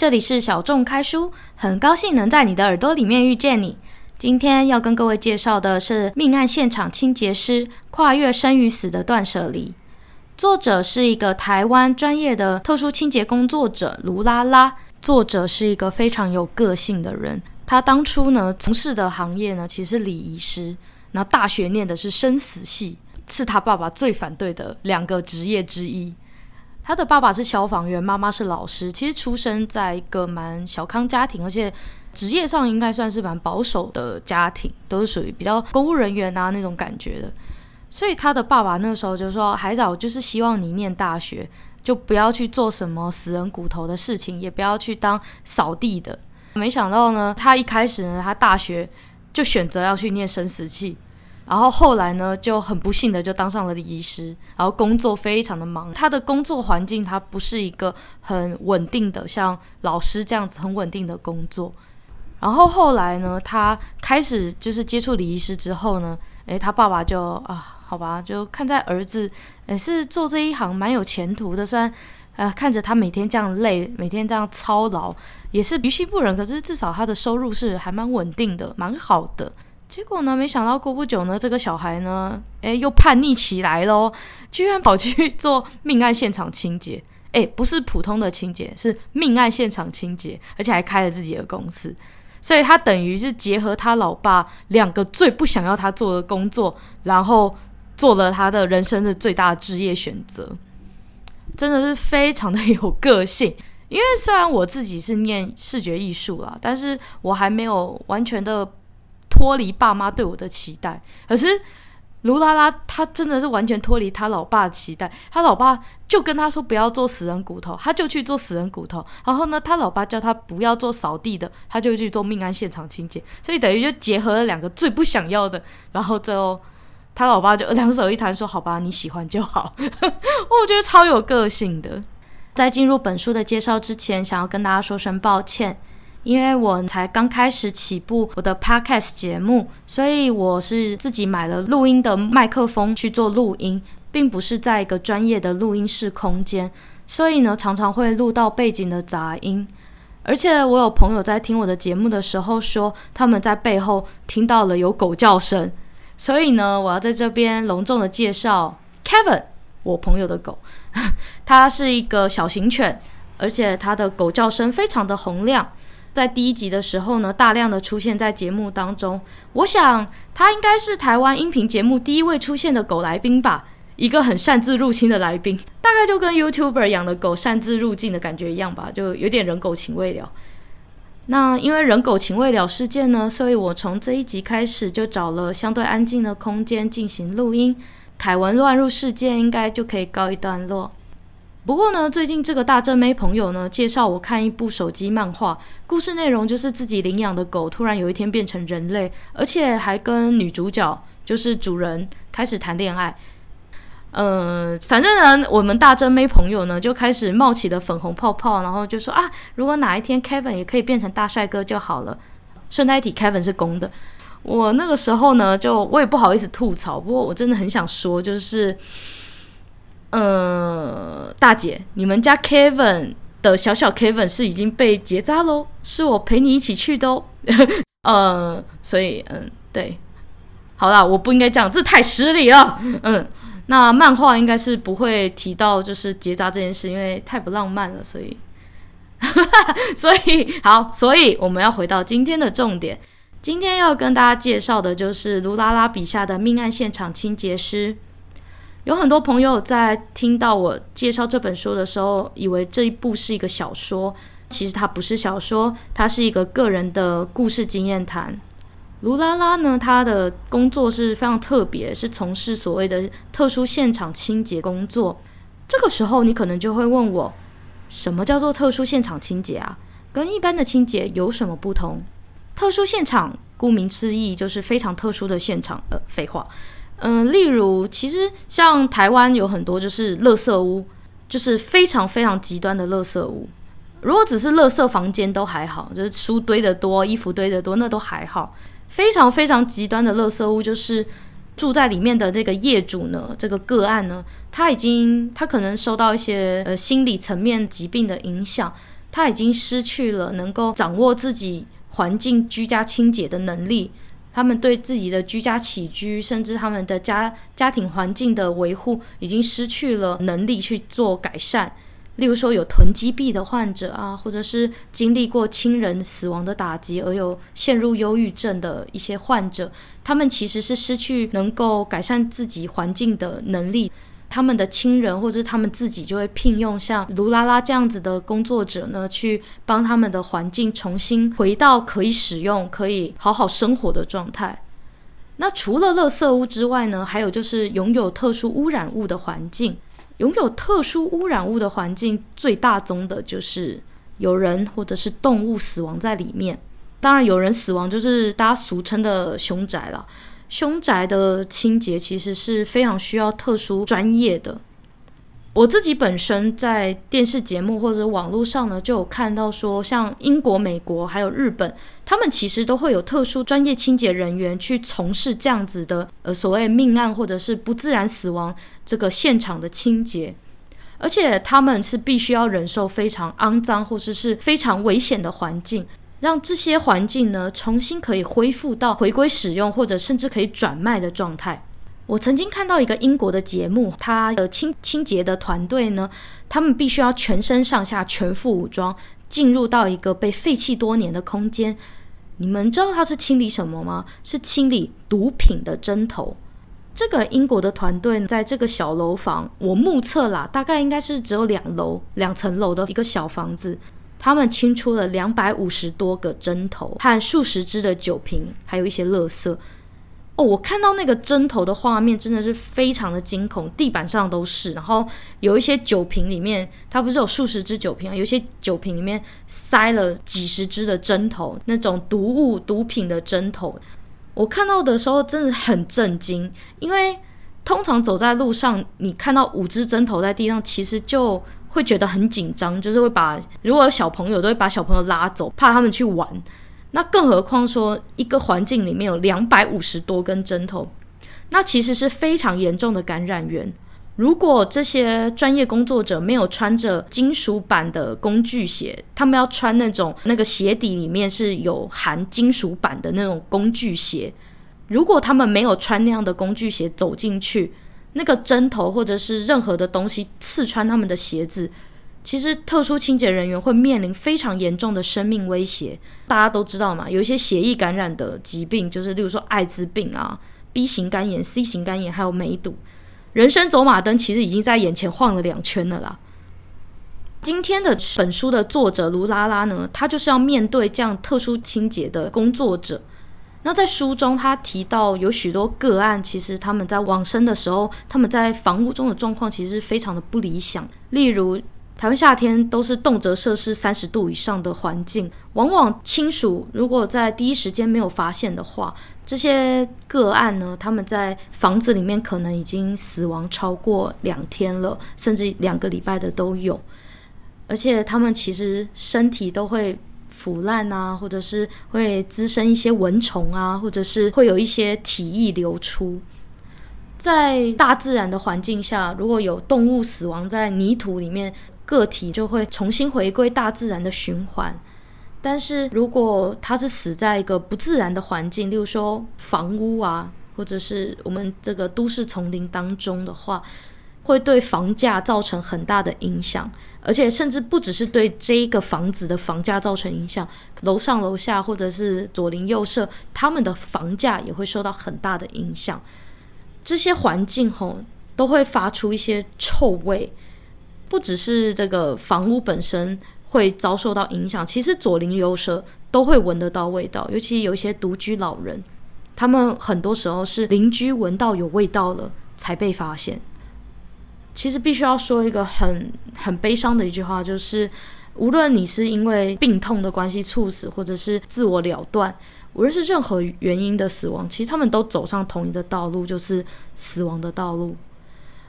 这里是小众开书，很高兴能在你的耳朵里面遇见你。今天要跟各位介绍的是《命案现场清洁师：跨越生与死的断舍离》，作者是一个台湾专业的特殊清洁工作者卢拉拉。作者是一个非常有个性的人，他当初呢从事的行业呢其实礼仪师，然后大学念的是生死系，是他爸爸最反对的两个职业之一。他的爸爸是消防员，妈妈是老师，其实出生在一个蛮小康家庭，而且职业上应该算是蛮保守的家庭，都是属于比较公务人员啊那种感觉的。所以他的爸爸那时候就说：“海藻，就是希望你念大学，就不要去做什么死人骨头的事情，也不要去当扫地的。”没想到呢，他一开始呢，他大学就选择要去念生死器。然后后来呢，就很不幸的就当上了礼仪师，然后工作非常的忙。他的工作环境，他不是一个很稳定的，像老师这样子很稳定的工作。然后后来呢，他开始就是接触礼仪师之后呢，诶，他爸爸就啊，好吧，就看在儿子也是做这一行蛮有前途的，虽然呃看着他每天这样累，每天这样操劳，也是于心不忍。可是至少他的收入是还蛮稳定的，蛮好的。结果呢，没想到过不久呢，这个小孩呢，诶，又叛逆起来咯，居然跑去做命案现场清洁。诶，不是普通的清洁，是命案现场清洁，而且还开了自己的公司。所以他等于是结合他老爸两个最不想要他做的工作，然后做了他的人生的最大职业选择，真的是非常的有个性。因为虽然我自己是念视觉艺术啦，但是我还没有完全的。脱离爸妈对我的期待，可是卢拉拉他真的是完全脱离他老爸的期待。他老爸就跟他说不要做死人骨头，他就去做死人骨头。然后呢，他老爸叫他不要做扫地的，他就去做命案现场清洁。所以等于就结合了两个最不想要的。然后最后他老爸就两手一摊说：“好吧，你喜欢就好。”我觉得超有个性的。在进入本书的介绍之前，想要跟大家说声抱歉。因为我才刚开始起步我的 podcast 节目，所以我是自己买了录音的麦克风去做录音，并不是在一个专业的录音室空间，所以呢，常常会录到背景的杂音。而且我有朋友在听我的节目的时候说，他们在背后听到了有狗叫声，所以呢，我要在这边隆重的介绍 Kevin，我朋友的狗，它是一个小型犬，而且它的狗叫声非常的洪亮。在第一集的时候呢，大量的出现在节目当中。我想他应该是台湾音频节目第一位出现的狗来宾吧，一个很擅自入侵的来宾，大概就跟 YouTuber 养的狗擅自入境的感觉一样吧，就有点人狗情未了。那因为人狗情未了事件呢，所以我从这一集开始就找了相对安静的空间进行录音，凯文乱入事件应该就可以告一段落。不过呢，最近这个大正妹朋友呢介绍我看一部手机漫画，故事内容就是自己领养的狗突然有一天变成人类，而且还跟女主角就是主人开始谈恋爱。呃，反正呢，我们大正妹朋友呢就开始冒起了粉红泡泡，然后就说啊，如果哪一天 Kevin 也可以变成大帅哥就好了。顺带一提，Kevin 是公的。我那个时候呢，就我也不好意思吐槽，不过我真的很想说，就是。呃，大姐，你们家 Kevin 的小小 Kevin 是已经被结扎喽，是我陪你一起去的哦。呃，所以，嗯，对，好啦，我不应该这样，这太失礼了。嗯，那漫画应该是不会提到就是结扎这件事，因为太不浪漫了，所以，所以好，所以我们要回到今天的重点，今天要跟大家介绍的就是卢拉拉笔下的命案现场清洁师。有很多朋友在听到我介绍这本书的时候，以为这一部是一个小说。其实它不是小说，它是一个个人的故事经验谈。卢拉拉呢，他的工作是非常特别，是从事所谓的特殊现场清洁工作。这个时候，你可能就会问我，什么叫做特殊现场清洁啊？跟一般的清洁有什么不同？特殊现场，顾名思义，就是非常特殊的现场。呃，废话。嗯，例如，其实像台湾有很多就是垃圾屋，就是非常非常极端的垃圾屋。如果只是垃圾房间都还好，就是书堆得多，衣服堆得多，那都还好。非常非常极端的垃圾屋，就是住在里面的这个业主呢，这个个案呢，他已经他可能受到一些呃心理层面疾病的影响，他已经失去了能够掌握自己环境居家清洁的能力。他们对自己的居家起居，甚至他们的家家庭环境的维护，已经失去了能力去做改善。例如说，有囤积癖的患者啊，或者是经历过亲人死亡的打击而有陷入忧郁症的一些患者，他们其实是失去能够改善自己环境的能力。他们的亲人或者是他们自己就会聘用像卢拉拉这样子的工作者呢，去帮他们的环境重新回到可以使用、可以好好生活的状态。那除了垃圾屋之外呢，还有就是拥有特殊污染物的环境。拥有特殊污染物的环境，最大宗的就是有人或者是动物死亡在里面。当然，有人死亡就是大家俗称的凶宅了。凶宅的清洁其实是非常需要特殊专业的。我自己本身在电视节目或者网络上呢，就有看到说，像英国、美国还有日本，他们其实都会有特殊专业清洁人员去从事这样子的呃所谓命案或者是不自然死亡这个现场的清洁，而且他们是必须要忍受非常肮脏或者是非常危险的环境。让这些环境呢，重新可以恢复到回归使用，或者甚至可以转卖的状态。我曾经看到一个英国的节目，他的清清洁的团队呢，他们必须要全身上下全副武装，进入到一个被废弃多年的空间。你们知道他是清理什么吗？是清理毒品的针头。这个英国的团队在这个小楼房，我目测啦，大概应该是只有两楼、两层楼的一个小房子。他们清出了两百五十多个针头和数十支的酒瓶，还有一些垃圾。哦，我看到那个针头的画面真的是非常的惊恐，地板上都是。然后有一些酒瓶里面，它不是有数十支酒瓶啊，有些酒瓶里面塞了几十支的针头，那种毒物、毒品的针头。我看到的时候真的很震惊，因为通常走在路上，你看到五支针头在地上，其实就。会觉得很紧张，就是会把如果有小朋友都会把小朋友拉走，怕他们去玩。那更何况说一个环境里面有两百五十多根针头，那其实是非常严重的感染源。如果这些专业工作者没有穿着金属板的工具鞋，他们要穿那种那个鞋底里面是有含金属板的那种工具鞋。如果他们没有穿那样的工具鞋走进去，那个针头或者是任何的东西刺穿他们的鞋子，其实特殊清洁人员会面临非常严重的生命威胁。大家都知道嘛，有一些血液感染的疾病，就是例如说艾滋病啊、B 型肝炎、C 型肝炎，还有梅毒。人生走马灯其实已经在眼前晃了两圈了啦。今天的本书的作者卢拉拉呢，他就是要面对这样特殊清洁的工作者。那在书中，他提到有许多个案，其实他们在往生的时候，他们在房屋中的状况其实非常的不理想。例如，台湾夏天都是动辄摄氏三十度以上的环境，往往亲属如果在第一时间没有发现的话，这些个案呢，他们在房子里面可能已经死亡超过两天了，甚至两个礼拜的都有，而且他们其实身体都会。腐烂啊，或者是会滋生一些蚊虫啊，或者是会有一些体液流出。在大自然的环境下，如果有动物死亡在泥土里面，个体就会重新回归大自然的循环。但是如果它是死在一个不自然的环境，例如说房屋啊，或者是我们这个都市丛林当中的话，会对房价造成很大的影响，而且甚至不只是对这一个房子的房价造成影响，楼上楼下或者是左邻右舍，他们的房价也会受到很大的影响。这些环境吼都会发出一些臭味，不只是这个房屋本身会遭受到影响，其实左邻右舍都会闻得到味道，尤其有一些独居老人，他们很多时候是邻居闻到有味道了才被发现。其实必须要说一个很很悲伤的一句话，就是无论你是因为病痛的关系猝死，或者是自我了断，无论是任何原因的死亡，其实他们都走上同一个道路，就是死亡的道路。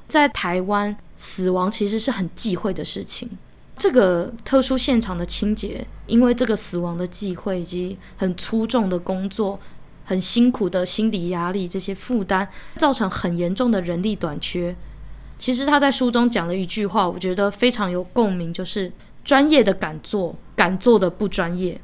在台湾，死亡其实是很忌讳的事情。这个特殊现场的清洁，因为这个死亡的忌讳以及很粗重的工作、很辛苦的心理压力这些负担，造成很严重的人力短缺。其实他在书中讲了一句话，我觉得非常有共鸣，就是专业的敢做，敢做的不专业。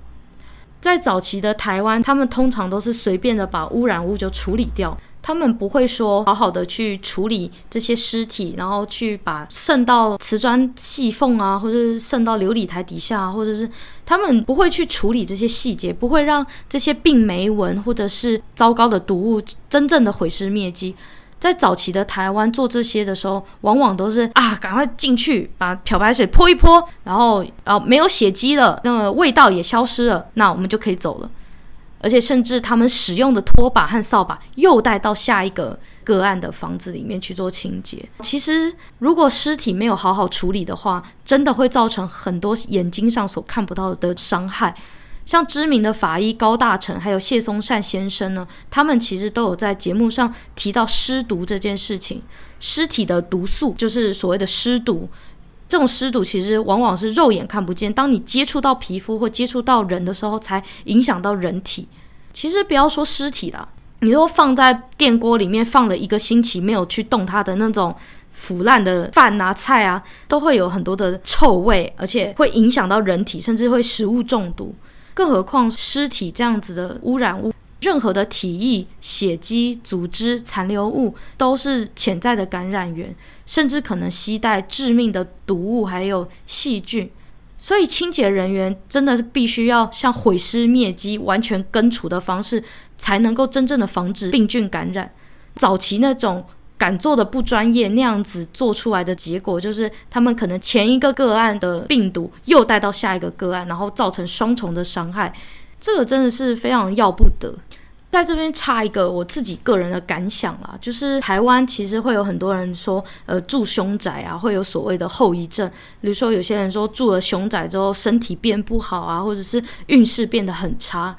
在早期的台湾，他们通常都是随便的把污染物就处理掉。他们不会说好好的去处理这些尸体，然后去把渗到瓷砖细缝啊，或者是渗到琉璃台底下啊，或者是他们不会去处理这些细节，不会让这些病媒蚊或者是糟糕的毒物真正的毁尸灭迹。在早期的台湾做这些的时候，往往都是啊，赶快进去把漂白水泼一泼，然后啊没有血迹了，那个味道也消失了，那我们就可以走了。而且甚至他们使用的拖把和扫把又带到下一个个案的房子里面去做清洁。其实，如果尸体没有好好处理的话，真的会造成很多眼睛上所看不到的伤害。像知名的法医高大成，还有谢松善先生呢，他们其实都有在节目上提到尸毒这件事情。尸体的毒素就是所谓的尸毒。这种尸毒其实往往是肉眼看不见，当你接触到皮肤或接触到人的时候，才影响到人体。其实不要说尸体了，你如果放在电锅里面放了一个星期没有去动它的那种腐烂的饭啊菜啊，都会有很多的臭味，而且会影响到人体，甚至会食物中毒。更何况尸体这样子的污染物。任何的体液、血迹、组织残留物都是潜在的感染源，甚至可能携带致命的毒物，还有细菌。所以，清洁人员真的是必须要像毁尸灭迹、完全根除的方式，才能够真正的防止病菌感染。早期那种敢做的不专业那样子做出来的结果，就是他们可能前一个个案的病毒又带到下一个个案，然后造成双重的伤害。这个真的是非常要不得。在这边插一个我自己个人的感想啦，就是台湾其实会有很多人说，呃，住凶宅啊会有所谓的后遗症，比如说有些人说住了凶宅之后身体变不好啊，或者是运势变得很差。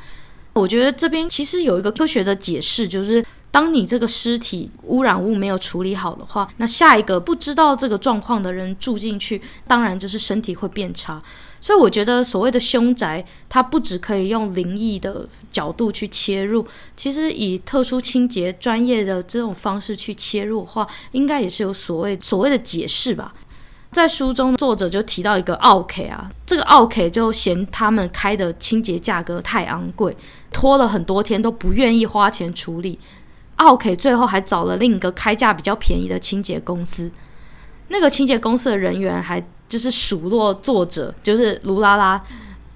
我觉得这边其实有一个科学的解释，就是当你这个尸体污染物没有处理好的话，那下一个不知道这个状况的人住进去，当然就是身体会变差。所以我觉得所谓的凶宅，它不只可以用灵异的角度去切入，其实以特殊清洁专业的这种方式去切入的话，应该也是有所谓所谓的解释吧。在书中，作者就提到一个奥 K 啊，这个奥 K 就嫌他们开的清洁价格太昂贵，拖了很多天都不愿意花钱处理。奥客最后还找了另一个开价比较便宜的清洁公司，那个清洁公司的人员还。就是数落作者，就是卢拉拉，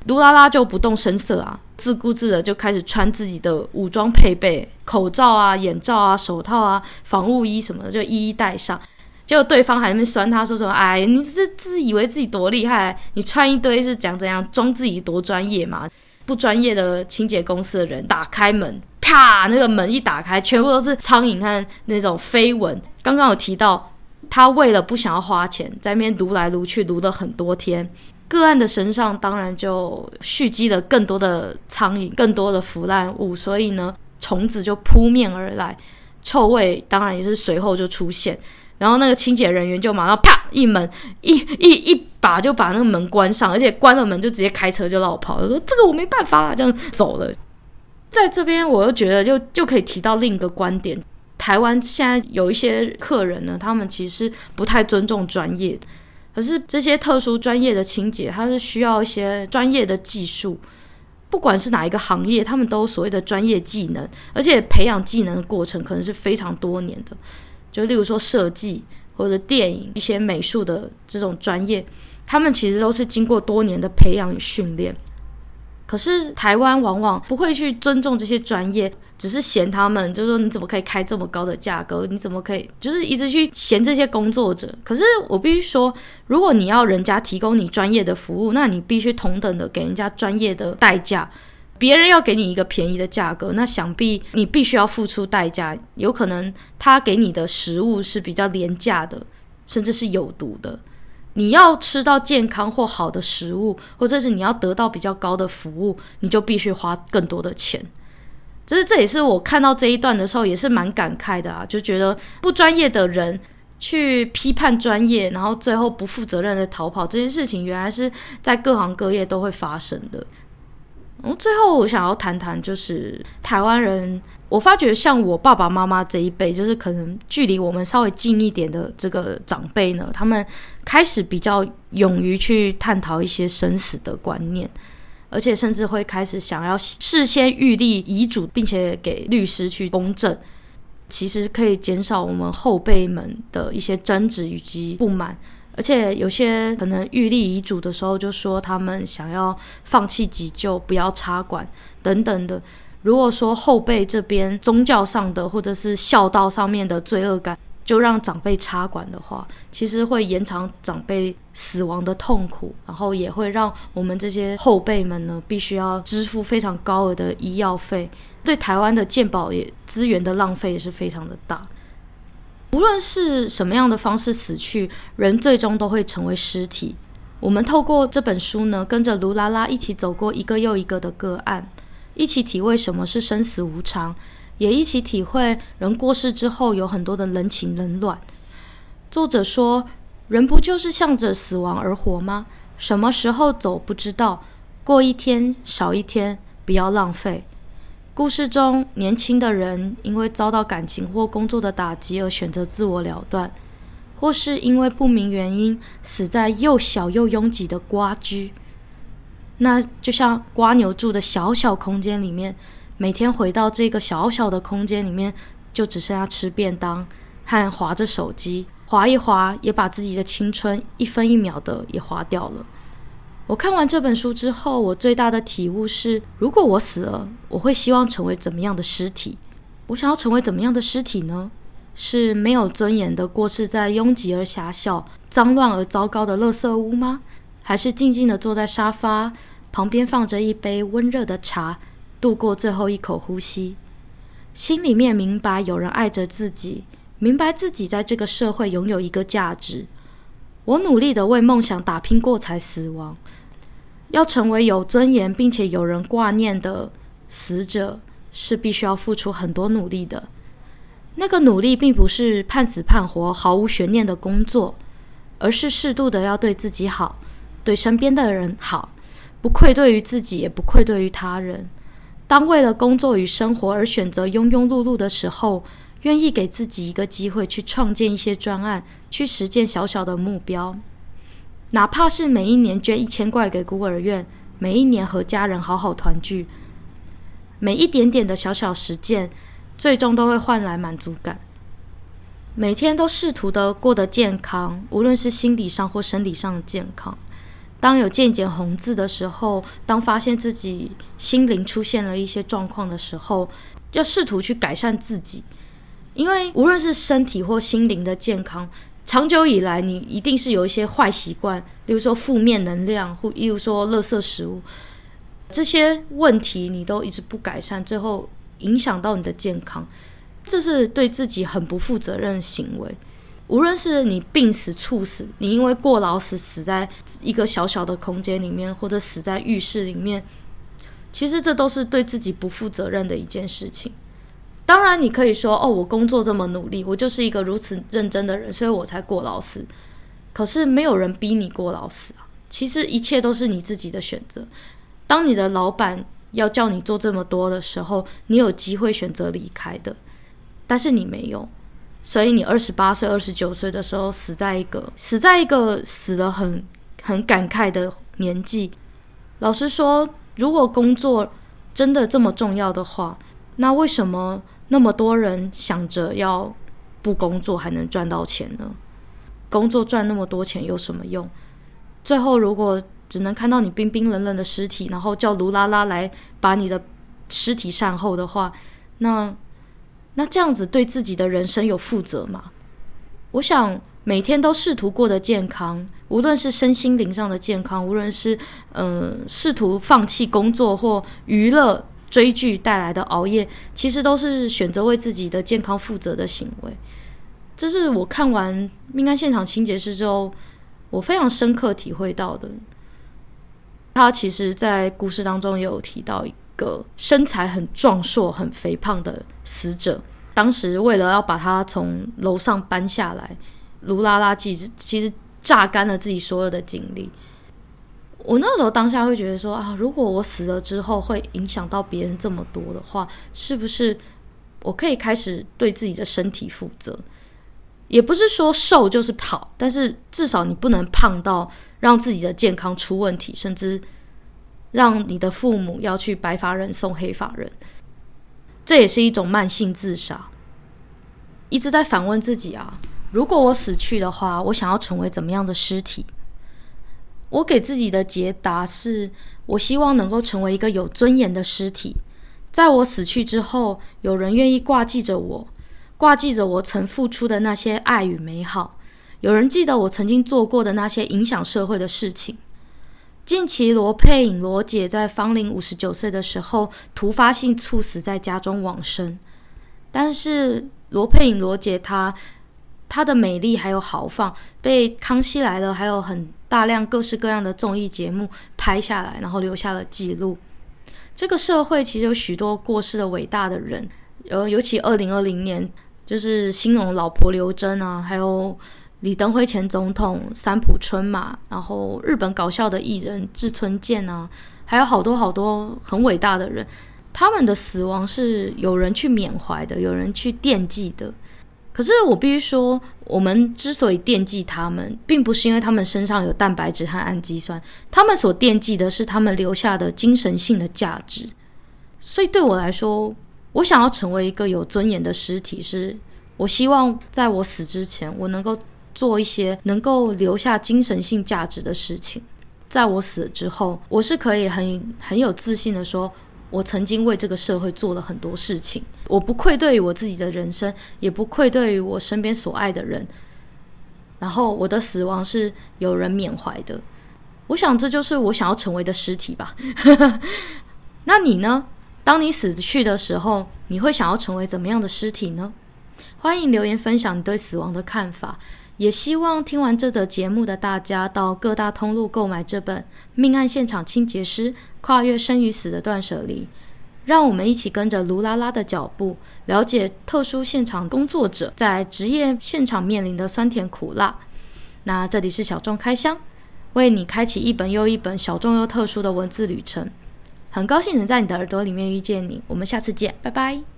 卢拉拉就不动声色啊，自顾自的就开始穿自己的武装配备，口罩啊、眼罩啊、手套啊、防护衣什么的，就一一戴上。结果对方还在那边酸他，说什么：“哎，你是自以为自己多厉害？你穿一堆是讲怎样装自己多专业嘛？不专业的清洁公司的人打开门，啪，那个门一打开，全部都是苍蝇和那种飞蚊。刚刚有提到。”他为了不想要花钱，在那边撸来撸去，撸了很多天。个案的身上当然就蓄积了更多的苍蝇，更多的腐烂物，所以呢，虫子就扑面而来，臭味当然也是随后就出现。然后那个清洁人员就马上啪一门一一一把就把那个门关上，而且关了门就直接开车就落跑了，说这个我没办法，这样走了。在这边我又觉得就就可以提到另一个观点。台湾现在有一些客人呢，他们其实不太尊重专业，可是这些特殊专业的清洁，它是需要一些专业的技术，不管是哪一个行业，他们都所谓的专业技能，而且培养技能的过程可能是非常多年的。就例如说设计或者电影一些美术的这种专业，他们其实都是经过多年的培养与训练。可是台湾往往不会去尊重这些专业，只是嫌他们，就是说你怎么可以开这么高的价格？你怎么可以就是一直去嫌这些工作者？可是我必须说，如果你要人家提供你专业的服务，那你必须同等的给人家专业的代价。别人要给你一个便宜的价格，那想必你必须要付出代价。有可能他给你的食物是比较廉价的，甚至是有毒的。你要吃到健康或好的食物，或者是你要得到比较高的服务，你就必须花更多的钱。这是这也是我看到这一段的时候也是蛮感慨的啊，就觉得不专业的人去批判专业，然后最后不负责任的逃跑，这件事情原来是在各行各业都会发生的。然后最后我想要谈谈，就是台湾人我发觉像我爸爸妈妈这一辈，就是可能距离我们稍微近一点的这个长辈呢，他们开始比较勇于去探讨一些生死的观念，而且甚至会开始想要事先预立遗嘱，并且给律师去公证，其实可以减少我们后辈们的一些争执以及不满。而且有些可能预立遗嘱的时候，就说他们想要放弃急救，不要插管等等的。如果说后辈这边宗教上的或者是孝道上面的罪恶感，就让长辈插管的话，其实会延长长辈死亡的痛苦，然后也会让我们这些后辈们呢，必须要支付非常高额的医药费，对台湾的健保也资源的浪费也是非常的大。无论是什么样的方式死去，人最终都会成为尸体。我们透过这本书呢，跟着卢拉拉一起走过一个又一个的个案。一起体会什么是生死无常，也一起体会人过世之后有很多的人情冷暖。作者说：“人不就是向着死亡而活吗？什么时候走不知道，过一天少一天，不要浪费。”故事中，年轻的人因为遭到感情或工作的打击而选择自我了断，或是因为不明原因死在又小又拥挤的瓜居。那就像瓜牛住的小小空间里面，每天回到这个小小的空间里面，就只剩下吃便当和划着手机，划一划也把自己的青春一分一秒的也划掉了。我看完这本书之后，我最大的体悟是：如果我死了，我会希望成为怎么样的尸体？我想要成为怎么样的尸体呢？是没有尊严的过世在拥挤而狭小、脏乱而糟糕的垃圾屋吗？还是静静的坐在沙发？旁边放着一杯温热的茶，度过最后一口呼吸，心里面明白有人爱着自己，明白自己在这个社会拥有一个价值。我努力的为梦想打拼过才死亡，要成为有尊严并且有人挂念的死者，是必须要付出很多努力的。那个努力并不是盼死盼活、毫无悬念的工作，而是适度的要对自己好，对身边的人好。不愧对于自己，也不愧对于他人。当为了工作与生活而选择庸庸碌碌的时候，愿意给自己一个机会去创建一些专案，去实践小小的目标，哪怕是每一年捐一千块给孤儿院，每一年和家人好好团聚，每一点点的小小实践，最终都会换来满足感。每天都试图的过得健康，无论是心理上或生理上的健康。当有渐渐红字的时候，当发现自己心灵出现了一些状况的时候，要试图去改善自己，因为无论是身体或心灵的健康，长久以来你一定是有一些坏习惯，例如说负面能量，或例如说垃圾食物，这些问题你都一直不改善，最后影响到你的健康，这是对自己很不负责任的行为。无论是你病死、猝死，你因为过劳死死在一个小小的空间里面，或者死在浴室里面，其实这都是对自己不负责任的一件事情。当然，你可以说：“哦，我工作这么努力，我就是一个如此认真的人，所以我才过劳死。”可是没有人逼你过劳死啊。其实一切都是你自己的选择。当你的老板要叫你做这么多的时候，你有机会选择离开的，但是你没有。所以你二十八岁、二十九岁的时候死在一个死在一个死的很很感慨的年纪。老实说，如果工作真的这么重要的话，那为什么那么多人想着要不工作还能赚到钱呢？工作赚那么多钱有什么用？最后如果只能看到你冰冰冷冷的尸体，然后叫卢拉拉来把你的尸体善后的话，那。那这样子对自己的人生有负责吗？我想每天都试图过得健康，无论是身心灵上的健康，无论是嗯、试图放弃工作或娱乐追剧带来的熬夜，其实都是选择为自己的健康负责的行为。这是我看完《命案现场清洁师》之后，我非常深刻体会到的。他其实，在故事当中也有提到一。个身材很壮硕、很肥胖的死者，当时为了要把他从楼上搬下来，卢拉拉其实其实榨干了自己所有的精力。我那时候当下会觉得说啊，如果我死了之后会影响到别人这么多的话，是不是我可以开始对自己的身体负责。也不是说瘦就是好，但是至少你不能胖到让自己的健康出问题，甚至让你的父母要去白发人送黑发人，这也是一种慢性自杀。一直在反问自己啊，如果我死去的话，我想要成为怎么样的尸体？我给自己的解答是，我希望能够成为一个有尊严的尸体，在我死去之后，有人愿意挂记着我。挂记着我曾付出的那些爱与美好，有人记得我曾经做过的那些影响社会的事情。近期，罗佩颖罗姐在芳龄五十九岁的时候突发性猝死在家中往生。但是，罗佩颖罗姐她她的美丽还有豪放，被《康熙来了》还有很大量各式各样的综艺节目拍下来，然后留下了记录。这个社会其实有许多过世的伟大的人，呃，尤其二零二零年。就是兴农老婆刘真啊，还有李登辉前总统三浦春马，然后日本搞笑的艺人志村健啊，还有好多好多很伟大的人，他们的死亡是有人去缅怀的，有人去惦记的。可是我必须说，我们之所以惦记他们，并不是因为他们身上有蛋白质和氨基酸，他们所惦记的是他们留下的精神性的价值。所以对我来说，我想要成为一个有尊严的尸体，是我希望在我死之前，我能够做一些能够留下精神性价值的事情。在我死之后，我是可以很很有自信的说，我曾经为这个社会做了很多事情，我不愧对于我自己的人生，也不愧对于我身边所爱的人。然后我的死亡是有人缅怀的，我想这就是我想要成为的尸体吧。那你呢？当你死去的时候，你会想要成为怎么样的尸体呢？欢迎留言分享你对死亡的看法。也希望听完这则节目的大家到各大通路购买这本《命案现场清洁师：跨越生与死的断舍离》，让我们一起跟着卢拉拉的脚步，了解特殊现场工作者在职业现场面临的酸甜苦辣。那这里是小众开箱，为你开启一本又一本小众又特殊的文字旅程。很高兴能在你的耳朵里面遇见你，我们下次见，拜拜。